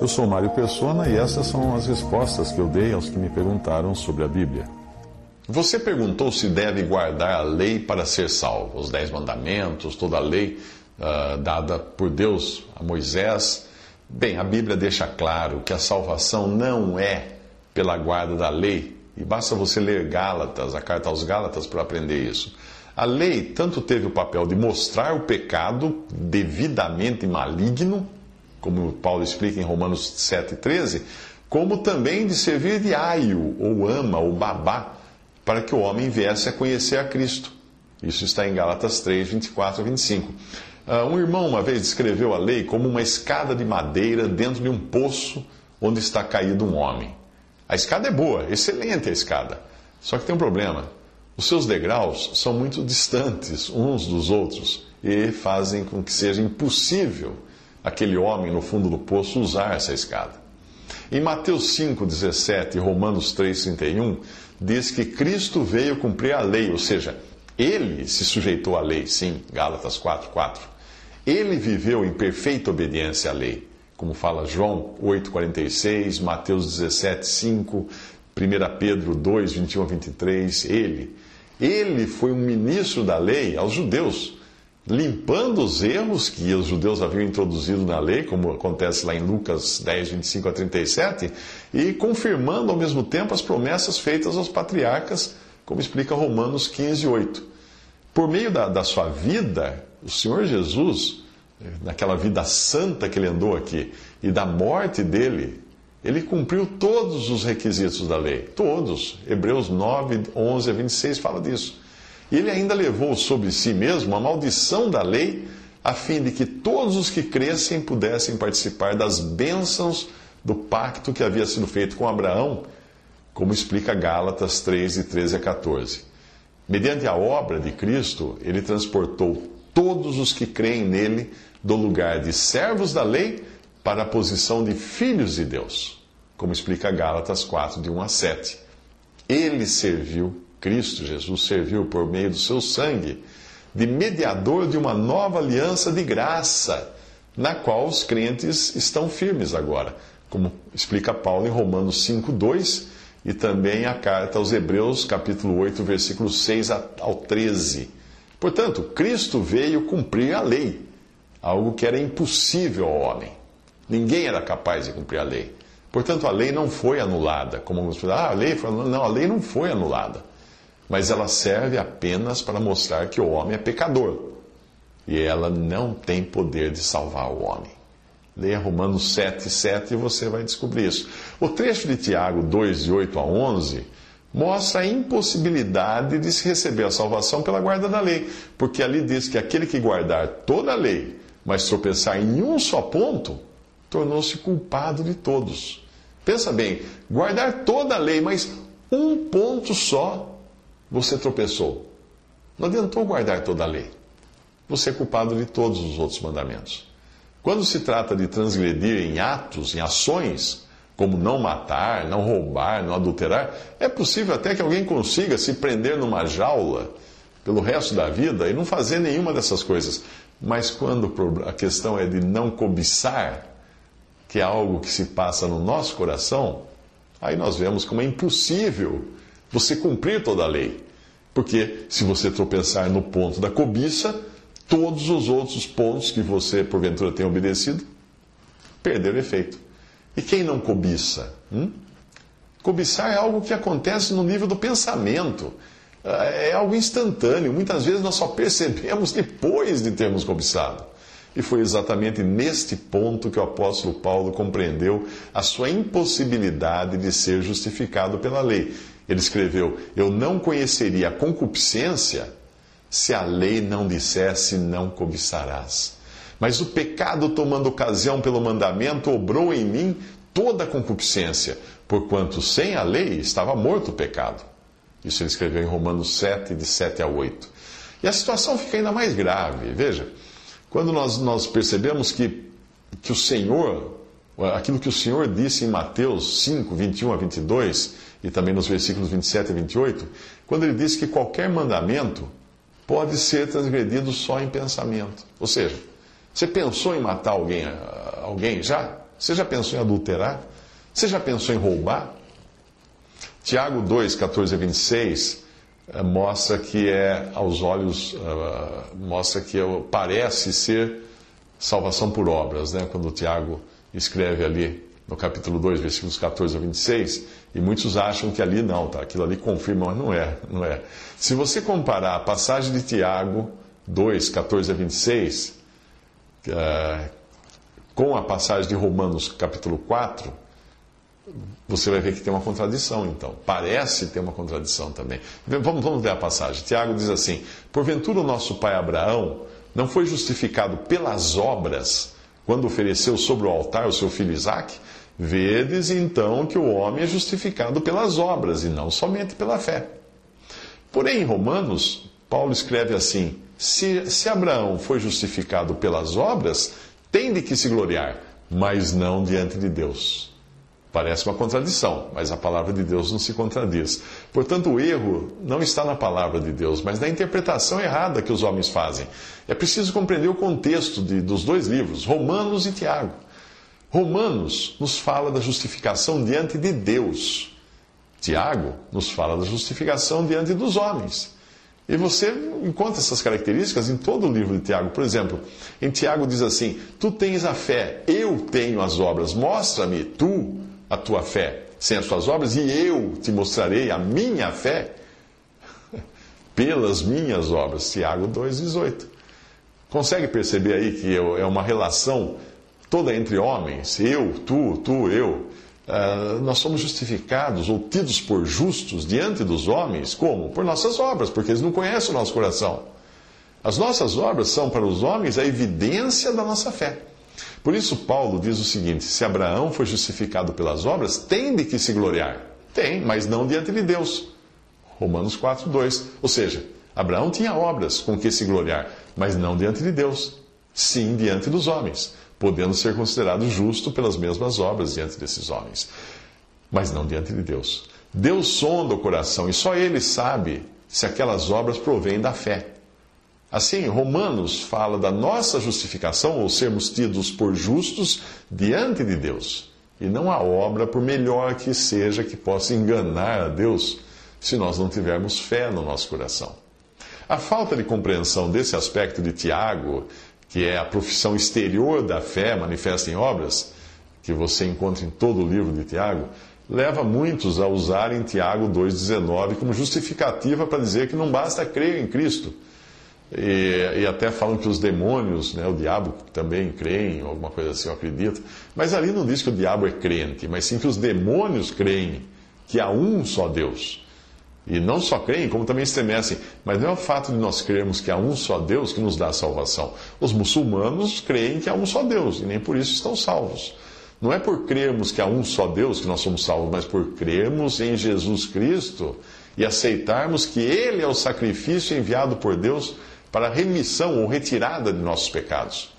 Eu sou Mário Persona e essas são as respostas que eu dei aos que me perguntaram sobre a Bíblia. Você perguntou se deve guardar a lei para ser salvo, os dez mandamentos, toda a lei uh, dada por Deus a Moisés. Bem, a Bíblia deixa claro que a salvação não é pela guarda da lei, e basta você ler Gálatas, a carta aos Gálatas, para aprender isso. A lei tanto teve o papel de mostrar o pecado devidamente maligno, como Paulo explica em Romanos 7,13, como também de servir de aio, ou ama, ou babá, para que o homem viesse a conhecer a Cristo. Isso está em Gálatas 3, 24 a 25. Uh, um irmão uma vez descreveu a lei como uma escada de madeira dentro de um poço onde está caído um homem. A escada é boa, excelente a escada. Só que tem um problema. Os seus degraus são muito distantes uns dos outros e fazem com que seja impossível aquele homem no fundo do poço usar essa escada. Em Mateus 5,17 e Romanos 3,31, diz que Cristo veio cumprir a lei, ou seja, ele se sujeitou à lei, sim, Gálatas 4,4. Ele viveu em perfeita obediência à lei como fala João 8,46, Mateus 17, 5, 1 Pedro 2, 21 a 23, ele. Ele foi um ministro da lei aos judeus, limpando os erros que os judeus haviam introduzido na lei, como acontece lá em Lucas 10, 25 a 37, e confirmando ao mesmo tempo as promessas feitas aos patriarcas, como explica Romanos 15, 8. Por meio da, da sua vida, o Senhor Jesus naquela vida santa que ele andou aqui, e da morte dele, ele cumpriu todos os requisitos da lei. Todos. Hebreus 9, 11 a 26 fala disso. Ele ainda levou sobre si mesmo a maldição da lei, a fim de que todos os que crescem pudessem participar das bênçãos do pacto que havia sido feito com Abraão, como explica Gálatas 3, de 13 a 14. Mediante a obra de Cristo, ele transportou todos os que creem nele do lugar de servos da lei para a posição de filhos de Deus, como explica Gálatas 4, de 1 a 7. Ele serviu, Cristo Jesus serviu por meio do seu sangue, de mediador de uma nova aliança de graça, na qual os crentes estão firmes agora, como explica Paulo em Romanos 5, 2 e também a carta aos Hebreus, capítulo 8, versículos 6 ao 13. Portanto, Cristo veio cumprir a lei algo que era impossível ao homem. Ninguém era capaz de cumprir a lei. Portanto, a lei não foi anulada. Como alguns falam, ah, a lei foi anulada. Não, a lei não foi anulada. Mas ela serve apenas para mostrar que o homem é pecador. E ela não tem poder de salvar o homem. Leia Romanos 7, 7 e você vai descobrir isso. O trecho de Tiago 2, de 8 a 11, mostra a impossibilidade de se receber a salvação pela guarda da lei. Porque ali diz que aquele que guardar toda a lei mas tropeçar em um só ponto, tornou-se culpado de todos. Pensa bem, guardar toda a lei, mas um ponto só você tropeçou. Não adiantou guardar toda a lei. Você é culpado de todos os outros mandamentos. Quando se trata de transgredir em atos, em ações, como não matar, não roubar, não adulterar, é possível até que alguém consiga se prender numa jaula pelo resto da vida e não fazer nenhuma dessas coisas. Mas quando a questão é de não cobiçar, que é algo que se passa no nosso coração, aí nós vemos como é impossível você cumprir toda a lei. Porque se você tropeçar no ponto da cobiça, todos os outros pontos que você porventura tem obedecido perderam efeito. E quem não cobiça? Hum? Cobiçar é algo que acontece no nível do pensamento é algo instantâneo. Muitas vezes nós só percebemos depois de termos cobiçado. E foi exatamente neste ponto que o apóstolo Paulo compreendeu a sua impossibilidade de ser justificado pela lei. Ele escreveu: Eu não conheceria a concupiscência se a lei não dissesse não cobiçarás. Mas o pecado, tomando ocasião pelo mandamento, obrou em mim toda a concupiscência, porquanto sem a lei estava morto o pecado. Isso ele escreveu em Romanos 7, de 7 a 8. E a situação fica ainda mais grave. Veja, quando nós, nós percebemos que, que o Senhor, aquilo que o Senhor disse em Mateus 5, 21 a 22, e também nos versículos 27 a 28, quando ele disse que qualquer mandamento pode ser transgredido só em pensamento. Ou seja, você pensou em matar alguém, alguém já? Você já pensou em adulterar? Você já pensou em roubar? Tiago 2, 14 a 26 eh, mostra que é, aos olhos, uh, mostra que é, parece ser salvação por obras, né? Quando Tiago escreve ali no capítulo 2, versículos 14 a 26, e muitos acham que ali não, tá? Aquilo ali confirma, mas não é, não é. Se você comparar a passagem de Tiago 2, 14 a 26, uh, com a passagem de Romanos capítulo 4, você vai ver que tem uma contradição, então. Parece ter uma contradição também. Vamos, vamos ver a passagem. Tiago diz assim: Porventura o nosso pai Abraão não foi justificado pelas obras quando ofereceu sobre o altar o seu filho Isaque? Vedes então que o homem é justificado pelas obras e não somente pela fé. Porém, em Romanos, Paulo escreve assim: se, se Abraão foi justificado pelas obras, tem de que se gloriar, mas não diante de Deus. Parece uma contradição, mas a palavra de Deus não se contradiz. Portanto, o erro não está na palavra de Deus, mas na interpretação errada que os homens fazem. É preciso compreender o contexto de, dos dois livros, Romanos e Tiago. Romanos nos fala da justificação diante de Deus. Tiago nos fala da justificação diante dos homens. E você encontra essas características em todo o livro de Tiago. Por exemplo, em Tiago diz assim: Tu tens a fé, eu tenho as obras, mostra-me tu a tua fé sem as tuas obras, e eu te mostrarei a minha fé pelas minhas obras. Tiago 2,18. Consegue perceber aí que é uma relação toda entre homens? Eu, tu, tu, eu. Uh, nós somos justificados ou tidos por justos diante dos homens, como? Por nossas obras, porque eles não conhecem o nosso coração. As nossas obras são para os homens a evidência da nossa fé. Por isso, Paulo diz o seguinte: se Abraão foi justificado pelas obras, tem de que se gloriar. Tem, mas não diante de Deus. Romanos 4, 2. Ou seja, Abraão tinha obras com que se gloriar, mas não diante de Deus. Sim, diante dos homens, podendo ser considerado justo pelas mesmas obras diante desses homens, mas não diante de Deus. Deus sonda o coração e só Ele sabe se aquelas obras provêm da fé. Assim, Romanos fala da nossa justificação, ou sermos tidos por justos diante de Deus. E não a obra, por melhor que seja, que possa enganar a Deus, se nós não tivermos fé no nosso coração. A falta de compreensão desse aspecto de Tiago, que é a profissão exterior da fé manifesta em obras, que você encontra em todo o livro de Tiago, leva muitos a usarem Tiago 2,19 como justificativa para dizer que não basta crer em Cristo e, e, até falam que os demônios, né, o diabo também creem, alguma coisa assim, eu acredito. Mas ali não diz que o diabo é crente, mas sim que os demônios creem que há um só Deus. E não só creem, como também estremecem. Mas não é o fato de nós crermos que há um só Deus que nos dá a salvação. Os muçulmanos creem que há um só Deus e nem por isso estão salvos. Não é por crermos que há um só Deus que nós somos salvos, mas por crermos em Jesus Cristo e aceitarmos que Ele é o sacrifício enviado por Deus para remissão ou retirada de nossos pecados.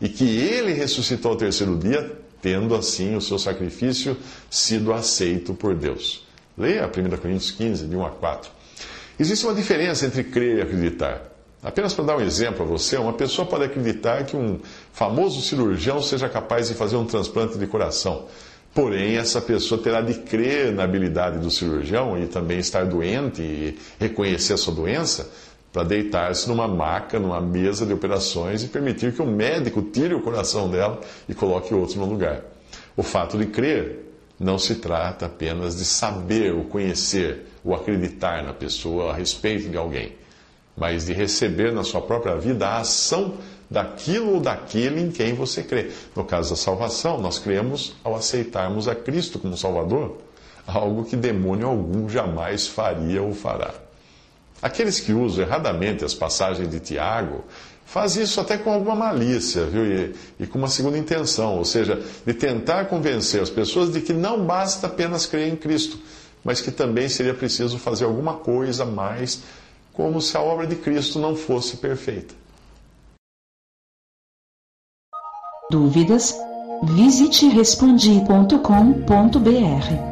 E que ele ressuscitou ao terceiro dia, tendo assim o seu sacrifício sido aceito por Deus. Leia 1 Coríntios 15, de 1 a 4. Existe uma diferença entre crer e acreditar. Apenas para dar um exemplo a você, uma pessoa pode acreditar que um famoso cirurgião seja capaz de fazer um transplante de coração. Porém, essa pessoa terá de crer na habilidade do cirurgião e também estar doente e reconhecer a sua doença para deitar-se numa maca, numa mesa de operações e permitir que o médico tire o coração dela e coloque outro no lugar. O fato de crer não se trata apenas de saber ou conhecer ou acreditar na pessoa a respeito de alguém, mas de receber na sua própria vida a ação daquilo ou daquele em quem você crê. No caso da salvação, nós cremos ao aceitarmos a Cristo como Salvador, algo que demônio algum jamais faria ou fará. Aqueles que usam erradamente as passagens de Tiago faz isso até com alguma malícia, viu? E, e, com uma segunda intenção, ou seja, de tentar convencer as pessoas de que não basta apenas crer em Cristo, mas que também seria preciso fazer alguma coisa mais, como se a obra de Cristo não fosse perfeita. Dúvidas? Visite respondi.com.br.